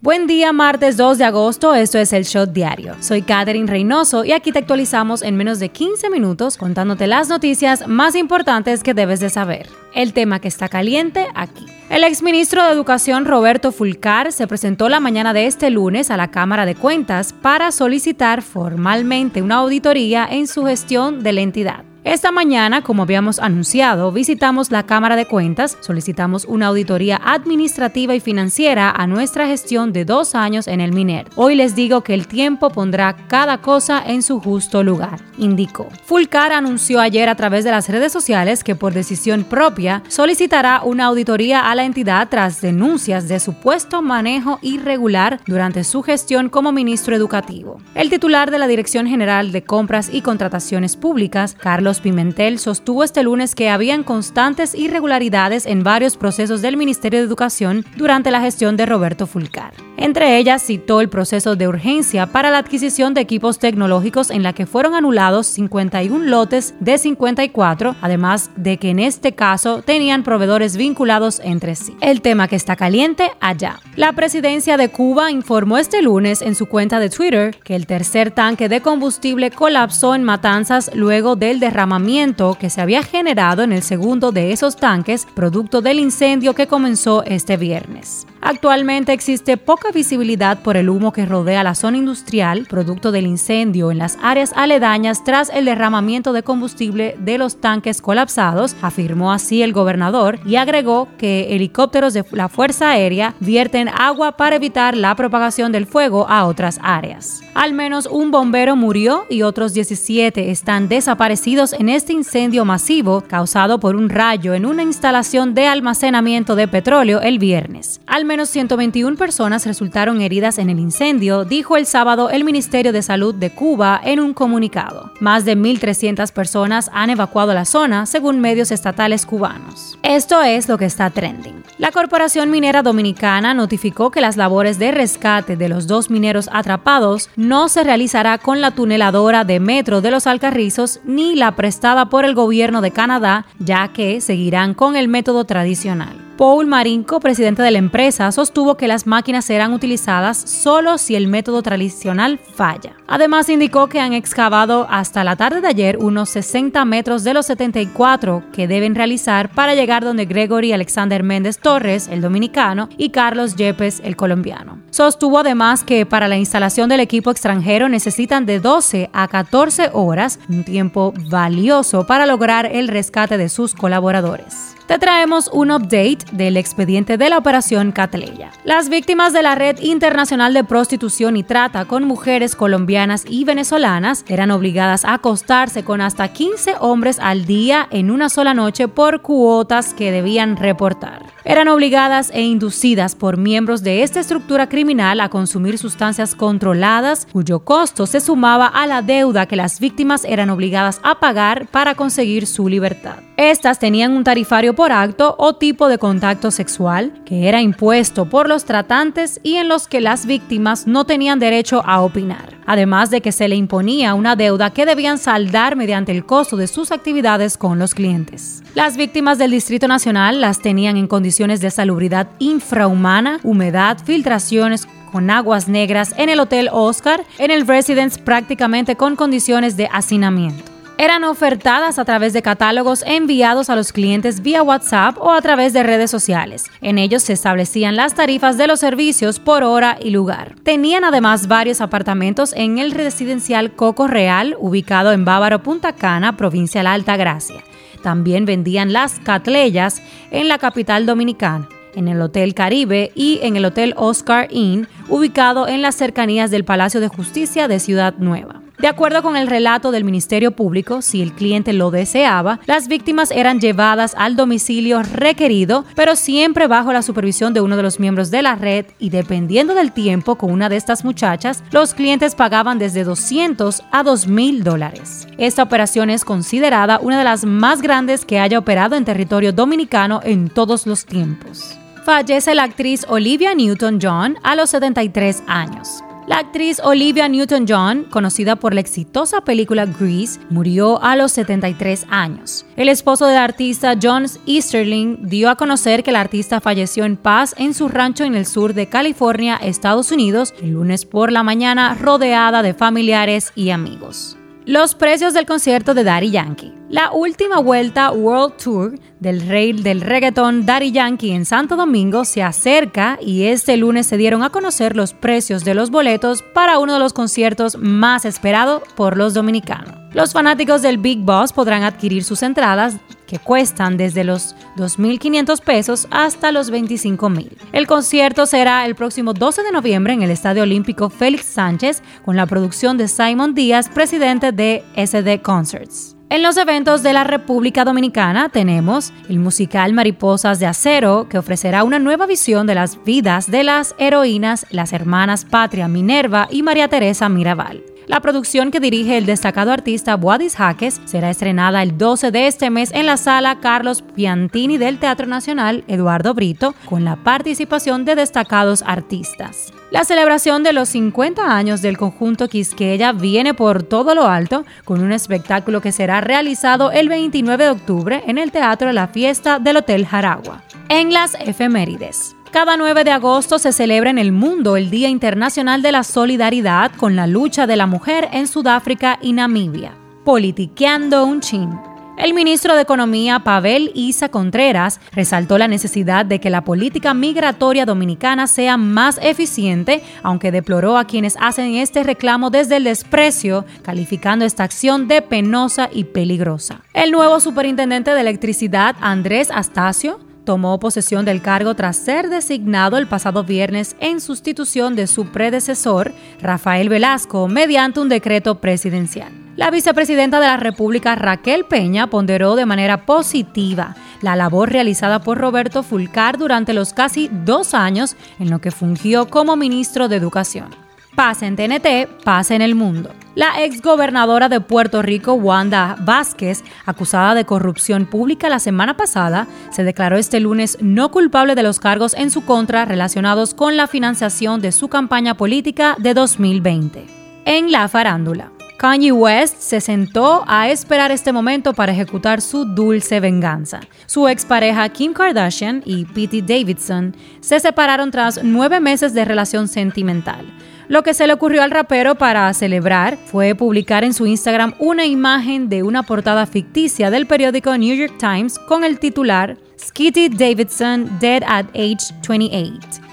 Buen día, martes 2 de agosto, esto es el Shot Diario. Soy Katherine Reynoso y aquí te actualizamos en menos de 15 minutos contándote las noticias más importantes que debes de saber. El tema que está caliente aquí. El exministro de Educación Roberto Fulcar se presentó la mañana de este lunes a la Cámara de Cuentas para solicitar formalmente una auditoría en su gestión de la entidad. Esta mañana, como habíamos anunciado, visitamos la Cámara de Cuentas, solicitamos una auditoría administrativa y financiera a nuestra gestión de dos años en el MINER. Hoy les digo que el tiempo pondrá cada cosa en su justo lugar, indicó. Fulcar anunció ayer a través de las redes sociales que por decisión propia solicitará una auditoría a la entidad tras denuncias de supuesto manejo irregular durante su gestión como ministro educativo. El titular de la Dirección General de Compras y Contrataciones Públicas, Carlos Pimentel sostuvo este lunes que habían constantes irregularidades en varios procesos del Ministerio de Educación durante la gestión de Roberto Fulcar. Entre ellas citó el proceso de urgencia para la adquisición de equipos tecnológicos en la que fueron anulados 51 lotes de 54, además de que en este caso tenían proveedores vinculados entre sí. El tema que está caliente allá. La presidencia de Cuba informó este lunes en su cuenta de Twitter que el tercer tanque de combustible colapsó en Matanzas luego del derramamiento que se había generado en el segundo de esos tanques, producto del incendio que comenzó este viernes. Actualmente existe poca visibilidad por el humo que rodea la zona industrial, producto del incendio en las áreas aledañas tras el derramamiento de combustible de los tanques colapsados, afirmó así el gobernador y agregó que helicópteros de la Fuerza Aérea vierten agua para evitar la propagación del fuego a otras áreas. Al menos un bombero murió y otros 17 están desaparecidos en este incendio masivo causado por un rayo en una instalación de almacenamiento de petróleo el viernes. Menos 121 personas resultaron heridas en el incendio, dijo el sábado el Ministerio de Salud de Cuba en un comunicado. Más de 1.300 personas han evacuado la zona, según medios estatales cubanos. Esto es lo que está trending. La Corporación Minera Dominicana notificó que las labores de rescate de los dos mineros atrapados no se realizará con la tuneladora de metro de los Alcarrizos ni la prestada por el gobierno de Canadá, ya que seguirán con el método tradicional. Paul Marinko, presidente de la empresa, sostuvo que las máquinas serán utilizadas solo si el método tradicional falla. Además, indicó que han excavado hasta la tarde de ayer unos 60 metros de los 74 que deben realizar para llegar donde Gregory Alexander Méndez Torres, el dominicano, y Carlos Yepes, el colombiano. Sostuvo además que para la instalación del equipo extranjero necesitan de 12 a 14 horas, un tiempo valioso para lograr el rescate de sus colaboradores te traemos un update del expediente de la operación Catleya. Las víctimas de la red internacional de prostitución y trata con mujeres colombianas y venezolanas eran obligadas a acostarse con hasta 15 hombres al día en una sola noche por cuotas que debían reportar. Eran obligadas e inducidas por miembros de esta estructura criminal a consumir sustancias controladas cuyo costo se sumaba a la deuda que las víctimas eran obligadas a pagar para conseguir su libertad. Estas tenían un tarifario por acto o tipo de contacto sexual que era impuesto por los tratantes y en los que las víctimas no tenían derecho a opinar, además de que se le imponía una deuda que debían saldar mediante el costo de sus actividades con los clientes. Las víctimas del Distrito Nacional las tenían en condiciones de salubridad infrahumana, humedad, filtraciones, con aguas negras en el Hotel Oscar, en el Residence prácticamente con condiciones de hacinamiento eran ofertadas a través de catálogos enviados a los clientes vía WhatsApp o a través de redes sociales. En ellos se establecían las tarifas de los servicios por hora y lugar. Tenían además varios apartamentos en el residencial Coco Real, ubicado en Bávaro Punta Cana, provincia de la Alta Gracia. También vendían las catleyas en la capital dominicana en el Hotel Caribe y en el Hotel Oscar Inn, ubicado en las cercanías del Palacio de Justicia de Ciudad Nueva. De acuerdo con el relato del Ministerio Público, si el cliente lo deseaba, las víctimas eran llevadas al domicilio requerido, pero siempre bajo la supervisión de uno de los miembros de la red y dependiendo del tiempo con una de estas muchachas, los clientes pagaban desde 200 a 2 mil dólares. Esta operación es considerada una de las más grandes que haya operado en territorio dominicano en todos los tiempos. Fallece la actriz Olivia Newton-John a los 73 años. La actriz Olivia Newton-John, conocida por la exitosa película Grease, murió a los 73 años. El esposo del artista John Easterling dio a conocer que el artista falleció en paz en su rancho en el sur de California, Estados Unidos, el lunes por la mañana, rodeada de familiares y amigos. Los precios del concierto de Daddy Yankee. La última vuelta World Tour del rey del reggaeton Daddy Yankee en Santo Domingo se acerca y este lunes se dieron a conocer los precios de los boletos para uno de los conciertos más esperados por los dominicanos. Los fanáticos del Big Boss podrán adquirir sus entradas que cuestan desde los 2.500 pesos hasta los 25.000. El concierto será el próximo 12 de noviembre en el Estadio Olímpico Félix Sánchez con la producción de Simon Díaz, presidente de SD Concerts. En los eventos de la República Dominicana tenemos el musical Mariposas de Acero, que ofrecerá una nueva visión de las vidas de las heroínas, las hermanas Patria Minerva y María Teresa Mirabal. La producción que dirige el destacado artista Boadis Jaques será estrenada el 12 de este mes en la sala Carlos Piantini del Teatro Nacional Eduardo Brito, con la participación de destacados artistas. La celebración de los 50 años del conjunto Quisqueya viene por todo lo alto con un espectáculo que será realizado el 29 de octubre en el Teatro La Fiesta del Hotel Jaragua. En las efemérides. Cada 9 de agosto se celebra en el mundo el Día Internacional de la Solidaridad con la lucha de la mujer en Sudáfrica y Namibia. Politiqueando un chin. El ministro de Economía, Pavel Isa Contreras, resaltó la necesidad de que la política migratoria dominicana sea más eficiente, aunque deploró a quienes hacen este reclamo desde el desprecio, calificando esta acción de penosa y peligrosa. El nuevo superintendente de electricidad, Andrés Astacio, tomó posesión del cargo tras ser designado el pasado viernes en sustitución de su predecesor, Rafael Velasco, mediante un decreto presidencial. La vicepresidenta de la República, Raquel Peña, ponderó de manera positiva la labor realizada por Roberto Fulcar durante los casi dos años en lo que fungió como ministro de Educación. Paz en TNT, paz en el mundo. La exgobernadora de Puerto Rico, Wanda Vázquez, acusada de corrupción pública la semana pasada, se declaró este lunes no culpable de los cargos en su contra relacionados con la financiación de su campaña política de 2020. En la farándula. Kanye West se sentó a esperar este momento para ejecutar su dulce venganza. Su expareja Kim Kardashian y Pete Davidson se separaron tras nueve meses de relación sentimental. Lo que se le ocurrió al rapero para celebrar fue publicar en su Instagram una imagen de una portada ficticia del periódico New York Times con el titular Skitty Davidson Dead at Age 28.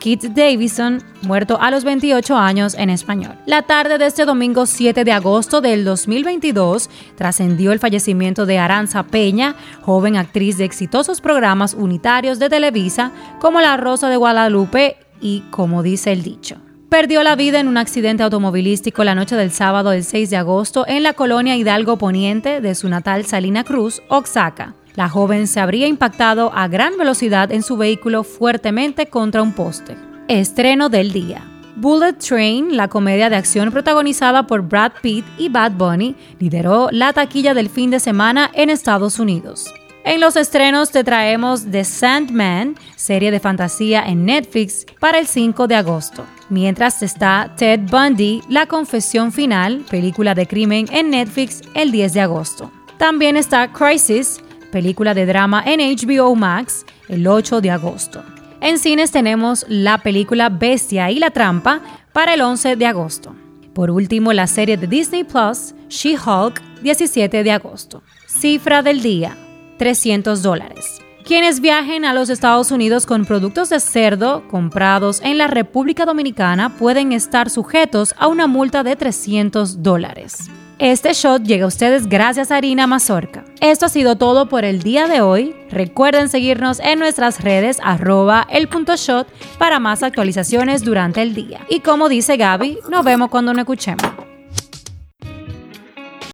Skit Davidson, muerto a los 28 años en español. La tarde de este domingo 7 de agosto del 2022 trascendió el fallecimiento de Aranza Peña, joven actriz de exitosos programas unitarios de Televisa como La Rosa de Guadalupe y Como dice el dicho perdió la vida en un accidente automovilístico la noche del sábado del 6 de agosto en la colonia Hidalgo Poniente de su natal Salina Cruz, Oaxaca. La joven se habría impactado a gran velocidad en su vehículo fuertemente contra un poste. Estreno del día. Bullet Train, la comedia de acción protagonizada por Brad Pitt y Bad Bunny, lideró la taquilla del fin de semana en Estados Unidos. En los estrenos te traemos The Sandman, serie de fantasía en Netflix, para el 5 de agosto. Mientras está Ted Bundy, La Confesión Final, película de crimen en Netflix, el 10 de agosto. También está Crisis, película de drama en HBO Max, el 8 de agosto. En cines tenemos la película Bestia y la Trampa para el 11 de agosto. Por último, la serie de Disney Plus, She-Hulk, 17 de agosto. Cifra del día, 300 dólares. Quienes viajen a los Estados Unidos con productos de cerdo comprados en la República Dominicana pueden estar sujetos a una multa de 300 dólares. Este shot llega a ustedes gracias a Harina Mazorca. Esto ha sido todo por el día de hoy. Recuerden seguirnos en nuestras redes arroba el punto shot para más actualizaciones durante el día. Y como dice Gaby, nos vemos cuando nos escuchemos.